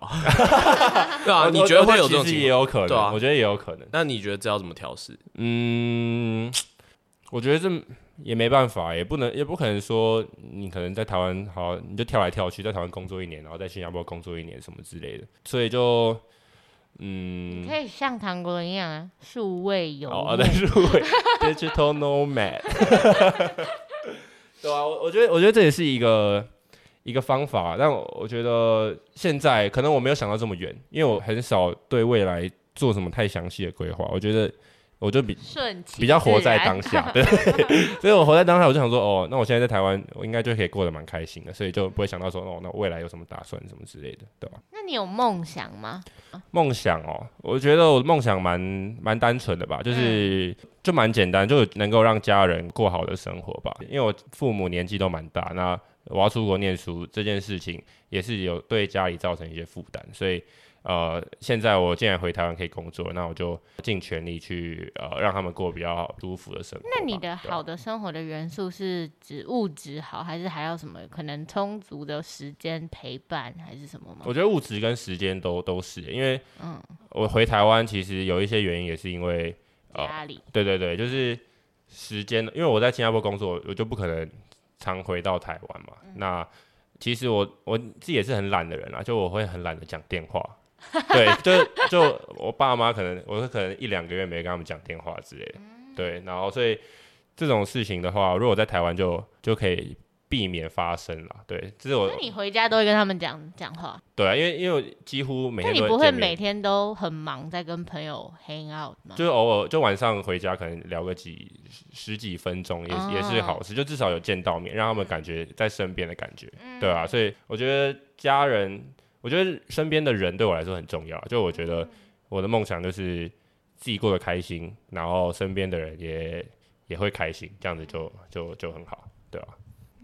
对啊，你觉得会有这种情况？也有可能，对啊，我觉得也有可能。那你觉得这要怎么调试？嗯，我觉得这。也没办法，也不能，也不可能说你可能在台湾好，你就跳来跳去，在台湾工作一年，然后在新加坡工作一年什么之类的，所以就，嗯，可以像唐国人一样啊，数位游哦，对，数位 digital nomad，对啊，我我觉得，我觉得这也是一个一个方法，但我我觉得现在可能我没有想到这么远，因为我很少对未来做什么太详细的规划，我觉得。我就比比较活在当下，对，所以我活在当下，我就想说，哦，那我现在在台湾，我应该就可以过得蛮开心的，所以就不会想到说，哦，那未来有什么打算，什么之类的，对吧？那你有梦想吗？梦想哦，我觉得我的梦想蛮蛮单纯的吧，就是、嗯、就蛮简单，就能够让家人过好的生活吧。因为我父母年纪都蛮大，那我要出国念书这件事情，也是有对家里造成一些负担，所以。呃，现在我既然回台湾可以工作，那我就尽全力去呃让他们过比较舒服的生活。那你的好的生活的元素是指物质好，还是还有什么可能充足的时间陪伴，还是什么吗？我觉得物质跟时间都都是，因为嗯，我回台湾其实有一些原因，也是因为家里、呃。对对对，就是时间，因为我在新加坡工作，我就不可能常回到台湾嘛。嗯、那其实我我自己也是很懒的人啊，就我会很懒得讲电话。对，就就我爸妈可能，我可能一两个月没跟他们讲电话之类的。对，然后所以这种事情的话，如果在台湾就就可以避免发生了。对，这是我。那你回家都会跟他们讲讲话？对啊，因为因为我几乎每天。那你不会每天都很忙，在跟朋友 hang out 吗？就是偶尔就晚上回家，可能聊个几十几分钟，也、哦、也是好事。就至少有见到面，让他们感觉在身边的感觉。嗯、对啊，所以我觉得家人。我觉得身边的人对我来说很重要，就我觉得我的梦想就是自己过得开心，然后身边的人也也会开心，这样子就就就很好，对吧？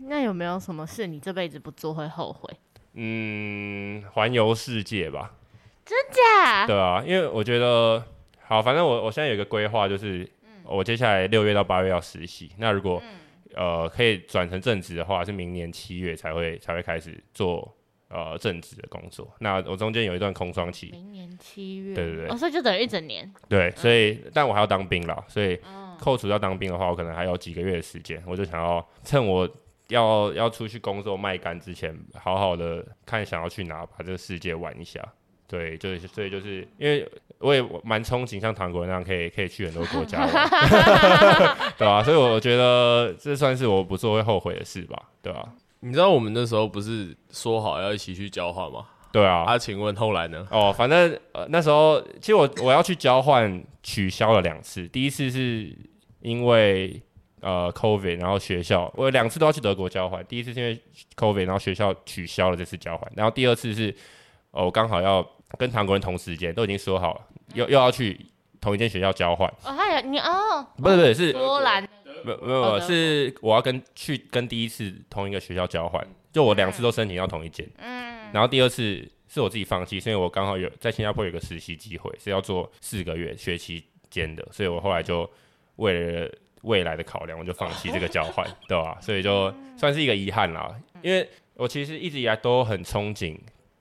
那有没有什么事你这辈子不做会后悔？嗯，环游世界吧。真假？对啊，因为我觉得好，反正我我现在有一个规划，就是我接下来六月到八月要实习，那如果呃可以转成正职的话，是明年七月才会才会开始做。呃，正职的工作，那我中间有一段空窗期，明年七月，对对对，哦，所以就等于一整年，对，所以、嗯、但我还要当兵了，所以扣除掉当兵的话，我可能还有几个月的时间，我就想要趁我要要出去工作卖干之前，好好的看想要去哪，把这个世界玩一下，对，就是所以就是因为我也蛮憧憬像唐国那样可以可以去很多国家玩，对吧、啊？所以我觉得这算是我不做会后悔的事吧，对吧、啊？你知道我们那时候不是说好要一起去交换吗？对啊。啊，请问后来呢？哦，反正呃那时候其实我我要去交换取消了两次，第一次是因为呃 COVID，然后学校我两次都要去德国交换，第一次是因为 COVID，然后学校取消了这次交换，然后第二次是哦我刚好要跟韩国人同时间都已经说好了，又又要去同一间学校交换。哦，他有你哦，不是不是是波兰。没有没有，是我要跟去跟第一次同一个学校交换，就我两次都申请到同一间，嗯，然后第二次是我自己放弃，是因为我刚好有在新加坡有个实习机会，是要做四个月学期间的，所以我后来就为了未来的考量，我就放弃这个交换，对吧？所以就算是一个遗憾啦，因为我其实一直以来都很憧憬。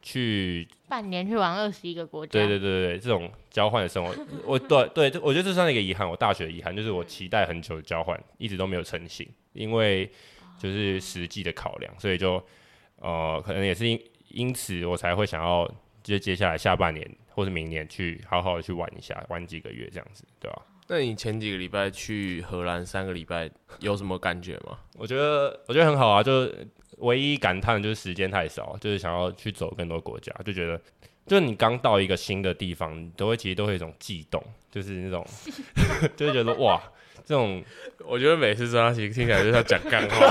去半年去玩二十一个国家，对对对对，这种交换的生活，我对对，我觉得这算是一个遗憾。我大学的遗憾就是我期待很久的交换一直都没有成型，因为就是实际的考量，所以就呃，可能也是因因此我才会想要就接下来下半年或是明年去好好的去玩一下，玩几个月这样子，对吧？那你前几个礼拜去荷兰三个礼拜有什么感觉吗？我觉得我觉得很好啊，就。唯一感叹的就是时间太少，就是想要去走更多国家，就觉得，就是你刚到一个新的地方，你都会其实都会有一种悸动，就是那种，就会觉得哇，这种，我觉得每次张其实听起来就是要讲干话，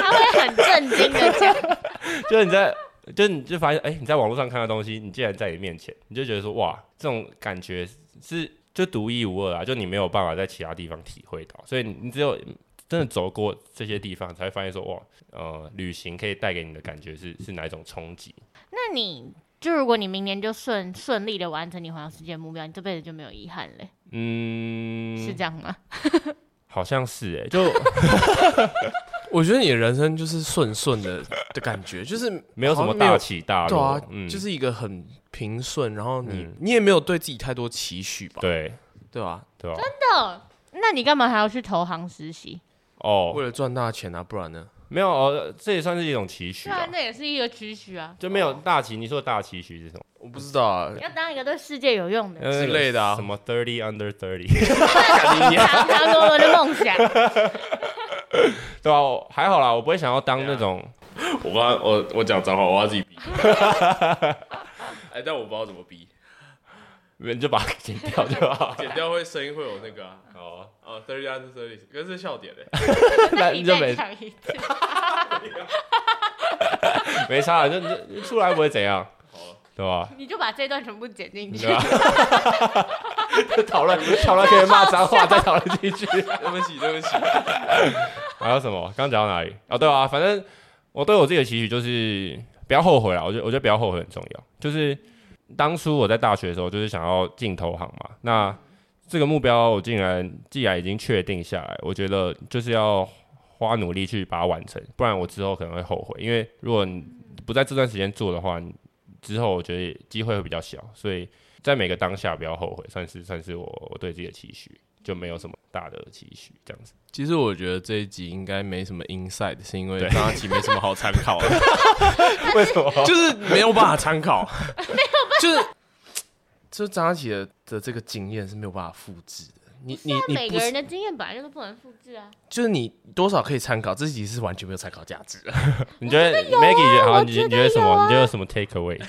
他会很震惊的讲，就是你在，就是你就发现，哎、欸，你在网络上看到东西，你竟然在你面前，你就觉得说，哇，这种感觉是就独一无二啊，就你没有办法在其他地方体会到，所以你只有。真的走过这些地方，才会发现说哇，呃，旅行可以带给你的感觉是是哪一种冲击？那你就如果你明年就顺顺利的完成你环游世界目标，你这辈子就没有遗憾嘞？嗯，是这样吗？好像是哎、欸，就 我觉得你的人生就是顺顺的的感觉，就是没有什么大起大落，对啊，嗯、就是一个很平顺，然后你、嗯、你也没有对自己太多期许吧？对，对吧？对吧？真的？那你干嘛还要去投行实习？哦，为了赚大钱啊，不然呢？没有哦，这也算是一种期许啊。对啊，那也是一个期许啊。就没有大期，你说的大期许是什么？我不知道啊。要当一个对世界有用的之类的啊。什么 thirty under thirty？长长多多的梦想。对啊，还好啦，我不会想要当那种。我刚我我讲脏话，我要自己逼。哎，但我不知道怎么逼。你就把它剪掉就好，剪掉会声音会有那个啊。哦哦，thirty under thirty，可是笑点 嘞。那你就没没差，就就出来不会怎样，对吧？你就把这段全部剪进去。讨论讨论可以骂脏话，再讨论进去。对不起，对不起。还有什么？刚讲到哪里？哦，对啊，反正我对我自己的期许就是不要后悔啊！我觉得我觉得不要后悔很重要。就是当初我在大学的时候，就是想要进投行嘛。那这个目标我竟然既然已经确定下来，我觉得就是要花努力去把它完成，不然我之后可能会后悔。因为如果你不在这段时间做的话，之后我觉得机会会比较小。所以在每个当下不要后悔，算是算是我我对自己的期许。就没有什么大的期许，这样子。其实我觉得这一集应该没什么 insight，是因为上一集没什么好参考的。为什么？就是没有办法参考，就是 就是张佳琪的的这个经验是没有办法复制的。你你你每个人的经验本来就是不能复制啊，就是你多少可以参考，这集是完全没有参考价值的。你觉得 Maggie 好？你觉得什么？你觉得有什么 take away？不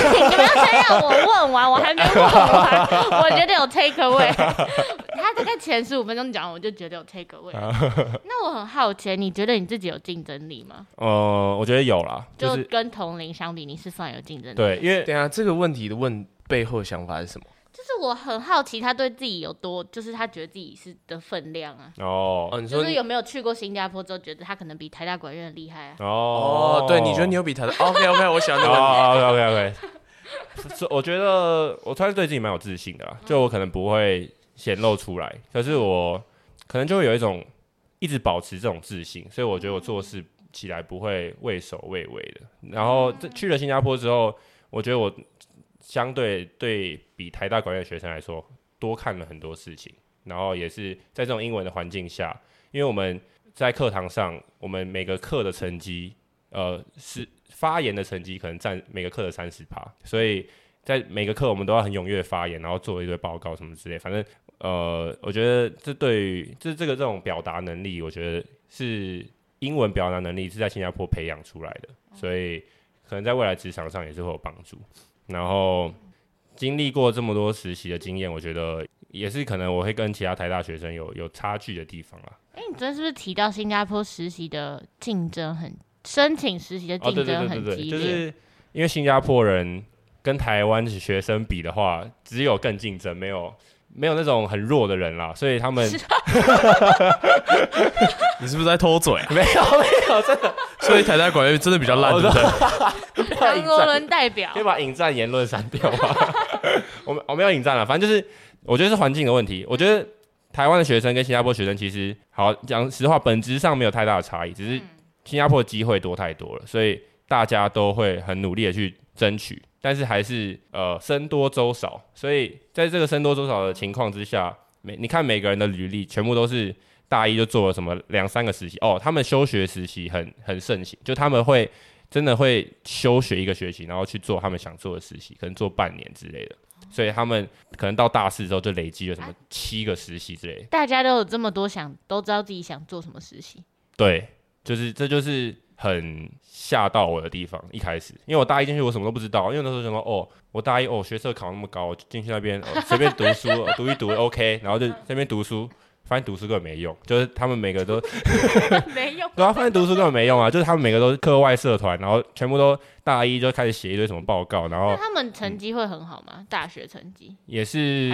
行，你们要先让我问完，我还没问完，我觉得有 take away。他大概前十五分钟讲，我就觉得有 take away。那我很好奇，你觉得你自己有竞争力吗？呃，我觉得有啦，就是跟同龄相比，你是算有竞争力。对，因为等下这个问题的问背后想法是什么？就是我很好奇，他对自己有多，就是他觉得自己是的分量啊。哦，就是有没有去过新加坡之后，觉得他可能比台大管院厉害啊？哦，对，你觉得你有比台大？OK OK，我喜欢这个。OK OK OK。我觉得我算是对自己蛮有自信的啦，就我可能不会显露出来，可是我可能就会有一种一直保持这种自信，所以我觉得我做事起来不会畏首畏尾的。然后这去了新加坡之后，我觉得我。相对对比台大管院的学生来说，多看了很多事情，然后也是在这种英文的环境下，因为我们在课堂上，我们每个课的成绩，呃，是发言的成绩可能占每个课的三十趴，所以在每个课我们都要很踊跃发言，然后做一堆报告什么之类，反正呃，我觉得这对于这这个这种表达能力，我觉得是英文表达能力是在新加坡培养出来的，所以可能在未来职场上也是会有帮助。然后经历过这么多实习的经验，我觉得也是可能我会跟其他台大学生有有差距的地方啊。哎，你昨天是不是提到新加坡实习的竞争很，申请实习的竞争很激烈？就是因为新加坡人跟台湾学生比的话，只有更竞争，没有。没有那种很弱的人啦，所以他们，你是不是在偷嘴？没有没有，真的。所以台大管院真的比较烂，对不对？韩国人代表，可以把引战言论删掉吗？我们我没有引战了，反正就是我觉得是环境的问题。我觉得台湾的学生跟新加坡学生其实，好讲实话，本质上没有太大的差异，只是新加坡的机会多太多了，所以大家都会很努力的去争取。但是还是呃僧多粥少，所以在这个僧多粥少的情况之下，每你看每个人的履历全部都是大一就做了什么两三个实习哦，他们休学实习很很盛行，就他们会真的会休学一个学期，然后去做他们想做的实习，可能做半年之类的，所以他们可能到大四之后就累积了什么七个实习之类的。大家都有这么多想，都知道自己想做什么实习。对，就是这就是。很吓到我的地方，一开始，因为我大一进去，我什么都不知道，因为那时候想说，哦，我大一，哦，学测考那么高，进去那边随、哦、便读书、哦，读一读，OK，然后就那边读书，发现读书根本没用，就是他们每个都 没用，然后发现读书根本没用啊，就是他们每个都是课外社团，然后全部都大一就开始写一堆什么报告，然后他们成绩会很好吗？嗯、大学成绩也是，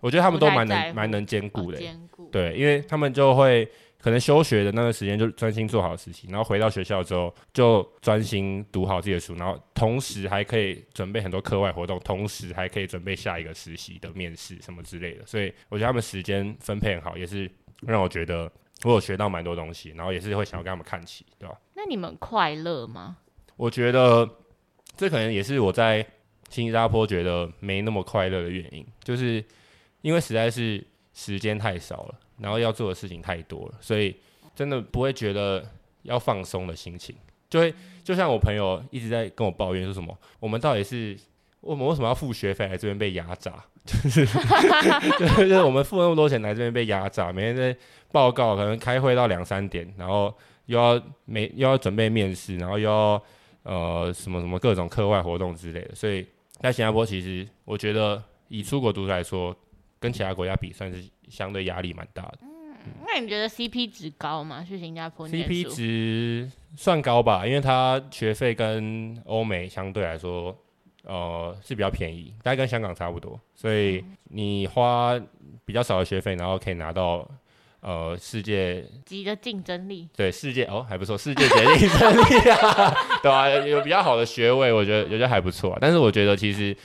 我觉得他们都蛮能蛮能兼顾的，兼顾，对，因为他们就会。可能休学的那个时间就专心做好事情，然后回到学校之后就专心读好自己的书，然后同时还可以准备很多课外活动，同时还可以准备下一个实习的面试什么之类的。所以我觉得他们时间分配很好，也是让我觉得我有学到蛮多东西，然后也是会想要跟他们看齐，对吧？那你们快乐吗？我觉得这可能也是我在新加坡觉得没那么快乐的原因，就是因为实在是时间太少了。然后要做的事情太多了，所以真的不会觉得要放松的心情，就会就像我朋友一直在跟我抱怨说什么，我们到底是我们为什么要付学费来这边被压榨？就是就是我们付那么多钱来这边被压榨，每天在报告，可能开会到两三点，然后又要每又要准备面试，然后又要呃什么什么各种课外活动之类的，所以在新加坡其实我觉得以出国读书来说，跟其他国家比算是。相对压力蛮大的。嗯，那你觉得 CP 值高吗？去新加坡念？CP 值算高吧，因为它学费跟欧美相对来说，呃，是比较便宜，大概跟香港差不多。所以你花比较少的学费，然后可以拿到呃世界级的竞争力，对世界哦还不错，世界级的竞争力啊，对吧、啊？有比较好的学位，我觉得我觉得还不错、啊。但是我觉得其实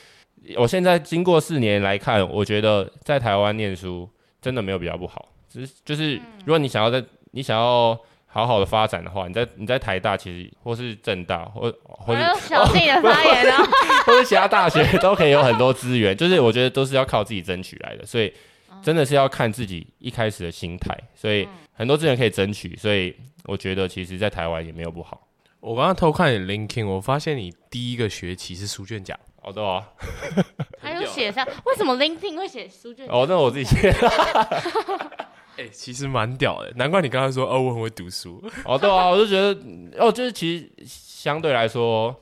我现在经过四年来看，我觉得在台湾念书真的没有比较不好，只是就是如果你想要在你想要。好好的发展的话，你在你在台大其实或是政大或或是小心的发言啊，或者其他大学都可以有很多资源，就是我觉得都是要靠自己争取来的，所以真的是要看自己一开始的心态，所以很多资源可以争取，所以我觉得其实在台湾也没有不好。我刚刚偷看你 LinkedIn，我发现你第一个学期是书卷奖，好的啊，还有写上为什么 LinkedIn 会写书卷？哦，那我自己写。哎、欸，其实蛮屌的，难怪你刚才说哦，我很会读书。哦，对啊，我就觉得哦，就是其实相对来说，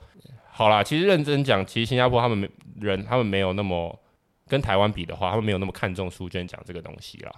好啦，其实认真讲，其实新加坡他们没人，他们没有那么跟台湾比的话，他们没有那么看重书卷奖这个东西啦。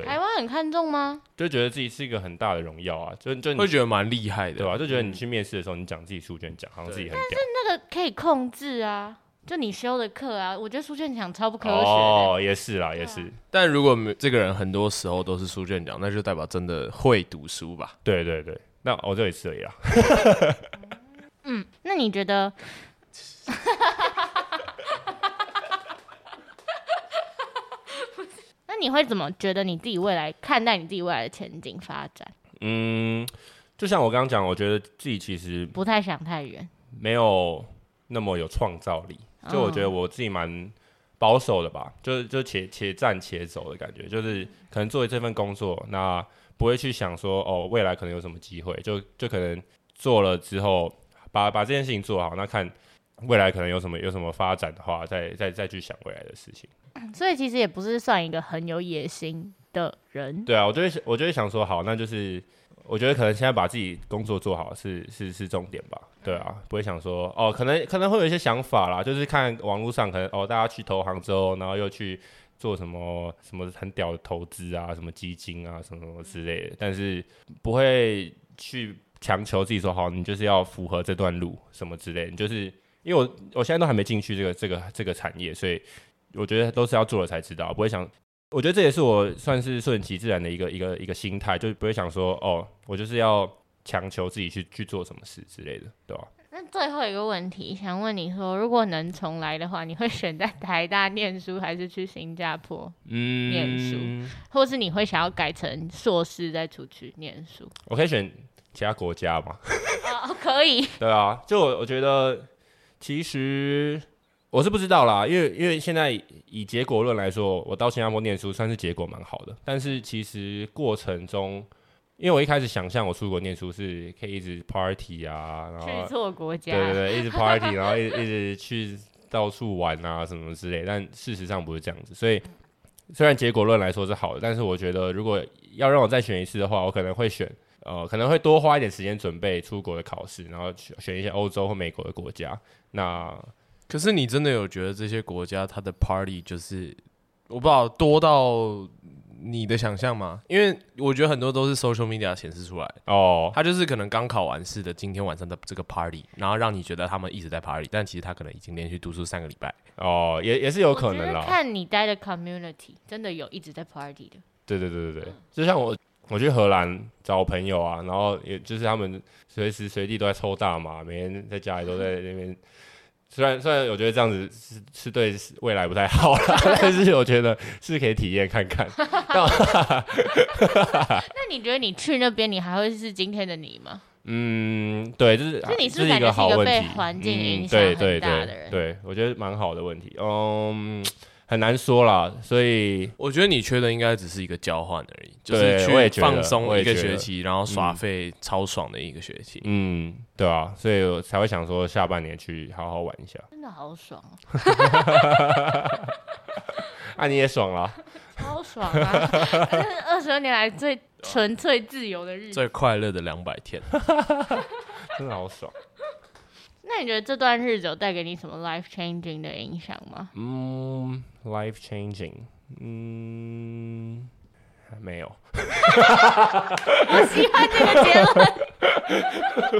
对，台湾很看重吗？就觉得自己是一个很大的荣耀啊，就就你会觉得蛮厉害的，对吧、啊？就觉得你去面试的时候，你讲自己书卷奖，好像自己很屌。但是那个可以控制啊。就你修的课啊，我觉得书卷奖超不科学。哦，也是啦，也是。啊、但如果这个人很多时候都是书卷奖，那就代表真的会读书吧？对对对，那我这一次而已啦。嗯，那你觉得？你会怎么觉得你自己未来看待你自己未来的前景发展？嗯，就像我刚刚讲，我觉得自己其实不太想太远，没有那么有创造力。就我觉得我自己蛮保守的吧，就是就且且战且走的感觉，就是可能作为这份工作，那不会去想说哦未来可能有什么机会，就就可能做了之后把把这件事情做好，那看未来可能有什么有什么发展的话，再再再去想未来的事情。所以其实也不是算一个很有野心的人。对啊，我就会我就会想说好，那就是。我觉得可能现在把自己工作做好是是是重点吧，对啊，不会想说哦，可能可能会有一些想法啦，就是看网络上可能哦，大家去投行之后，然后又去做什么什么很屌的投资啊，什么基金啊，什么什么之类的，但是不会去强求自己说好，你就是要符合这段路什么之类的，就是因为我我现在都还没进去这个这个这个产业，所以我觉得都是要做了才知道，不会想。我觉得这也是我算是顺其自然的一个一个一个心态，就是不会想说哦，我就是要强求自己去去做什么事之类的，对吧？那最后一个问题想问你说，如果能重来的话，你会选在台大念书，还是去新加坡念书，嗯、或是你会想要改成硕士再出去念书？我可以选其他国家吗？啊，可以。对啊，就我我觉得其实。我是不知道啦，因为因为现在以结果论来说，我到新加坡念书算是结果蛮好的。但是其实过程中，因为我一开始想象我出国念书是可以一直 party 啊，然后去错国家，对对对，一直 party，然后一直一直去到处玩啊什么之类。但事实上不是这样子，所以虽然结果论来说是好的，但是我觉得如果要让我再选一次的话，我可能会选呃，可能会多花一点时间准备出国的考试，然后选一些欧洲或美国的国家。那可是你真的有觉得这些国家它的 party 就是我不知道多到你的想象吗？因为我觉得很多都是 social media 显示出来哦，他就是可能刚考完试的今天晚上的这个 party，然后让你觉得他们一直在 party，但其实他可能已经连续读书三个礼拜哦，也也是有可能啦。看你待的 community 真的有一直在 party 的。对对对对对，就像我我去荷兰找朋友啊，然后也就是他们随时随地都在抽大麻，每天在家里都在那边。虽然虽然我觉得这样子是是对未来不太好啦，但是我觉得是可以体验看看。那你觉得你去那边，你还会是今天的你吗？嗯，对，就是就你是不是感觉是一个被环境影响很大的人？嗯、对，对，对，对，我觉得蛮好的问题。嗯。很难说啦，所以我觉得你缺的应该只是一个交换而已，就是去放松一个学期，然后耍废超爽的一个学期。嗯，对啊，所以我才会想说下半年去好好玩一下。真的好爽 啊！你也爽了，超爽啊！这 是二十二年来最纯粹自由的日子，最快乐的两百天，真的好爽。那你觉得这段日子有带给你什么 life changing 的影响吗？嗯，life changing，嗯，没有。我喜欢这个结论。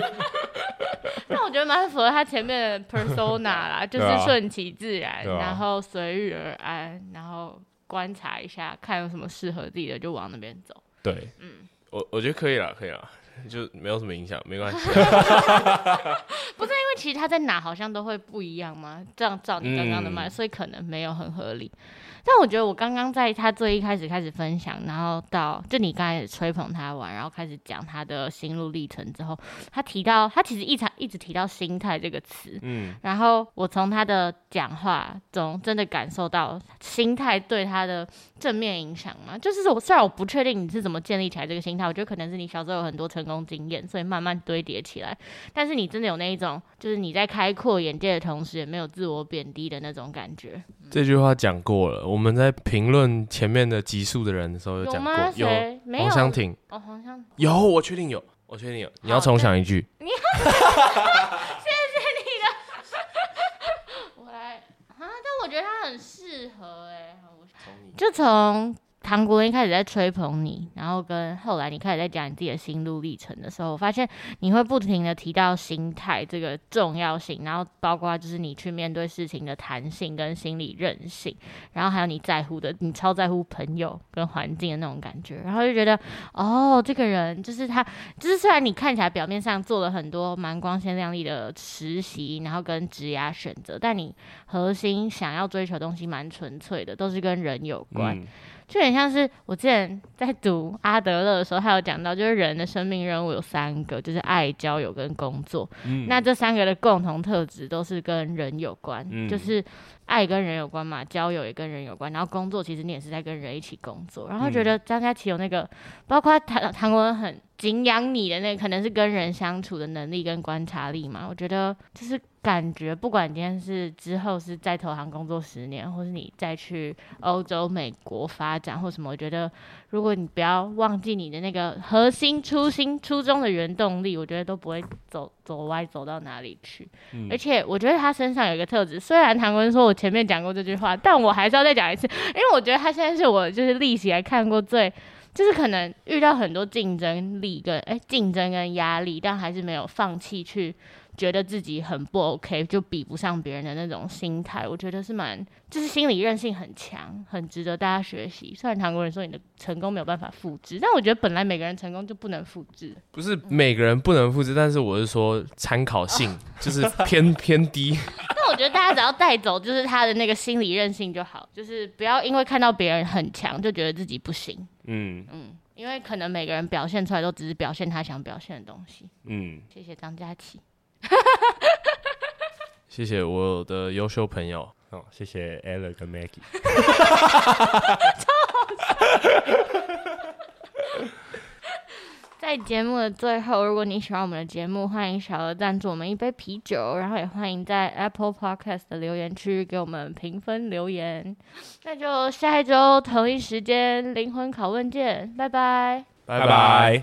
那我觉得蛮符合他前面的 persona 啦，就是顺其自然，然后随遇而安，然后观察一下，看有什么适合自己的，就往那边走。对，嗯，我我觉得可以了，可以了，就没有什么影响，没关系。不是因为其实他在哪好像都会不一样吗？这样照你刚刚的卖，嗯、所以可能没有很合理。但我觉得我刚刚在他最一开始开始分享，然后到就你刚开始吹捧他玩，然后开始讲他的心路历程之后，他提到他其实一直一直提到心态这个词，嗯，然后我从他的讲话中真的感受到心态对他的正面影响嘛，就是我虽然我不确定你是怎么建立起来这个心态，我觉得可能是你小时候有很多成功经验，所以慢慢堆叠起来，但是你真的有那一种，就是你在开阔眼界的同时，也没有自我贬低的那种感觉。这句话讲过了。我们在评论前面的集数的人的时候有讲过，有黄湘婷哦，黄湘有，我确定有，我确定有。你要重想一句。你，谢谢你的。我来啊，但我觉得他很适合哎，就从。唐国英开始在吹捧你，然后跟后来你开始在讲你自己的心路历程的时候，我发现你会不停的提到心态这个重要性，然后包括就是你去面对事情的弹性跟心理韧性，然后还有你在乎的，你超在乎朋友跟环境的那种感觉，然后就觉得哦，这个人就是他，就是虽然你看起来表面上做了很多蛮光鲜亮丽的实习，然后跟职涯选择，但你核心想要追求的东西蛮纯粹的，都是跟人有关。就很像是我之前在读阿德勒的时候，他有讲到，就是人的生命任务有三个，就是爱、交友跟工作。嗯，那这三个的共同特质都是跟人有关，嗯，就是爱跟人有关嘛，交友也跟人有关，然后工作其实你也是在跟人一起工作。然后觉得张佳琪有那个，包括唐唐国文很敬仰你的那个，可能是跟人相处的能力跟观察力嘛。我觉得就是。感觉不管今天是之后是在投行工作十年，或是你再去欧洲、美国发展或什么，我觉得如果你不要忘记你的那个核心初心、初衷的原动力，我觉得都不会走走歪，走到哪里去。嗯、而且我觉得他身上有一个特质，虽然唐文说我前面讲过这句话，但我还是要再讲一次，因为我觉得他现在是我就是历史来看过最，就是可能遇到很多竞争力跟哎竞争跟压力，但还是没有放弃去。觉得自己很不 OK，就比不上别人的那种心态，我觉得是蛮，就是心理韧性很强，很值得大家学习。虽然韩国人说你的成功没有办法复制，但我觉得本来每个人成功就不能复制。不是每个人不能复制，但是我是说参考性就是偏 偏低。那我觉得大家只要带走就是他的那个心理韧性就好，就是不要因为看到别人很强就觉得自己不行。嗯嗯，因为可能每个人表现出来都只是表现他想表现的东西。嗯，谢谢张佳琪。谢谢我的优秀朋友，哦，谢谢 Ella 跟 Maggie。超好。在节目的最后，如果你喜欢我们的节目，欢迎小额赞助我们一杯啤酒，然后也欢迎在 Apple Podcast 的留言区给我们评分留言。那就下一周同一时间灵魂拷问见，拜拜，拜拜。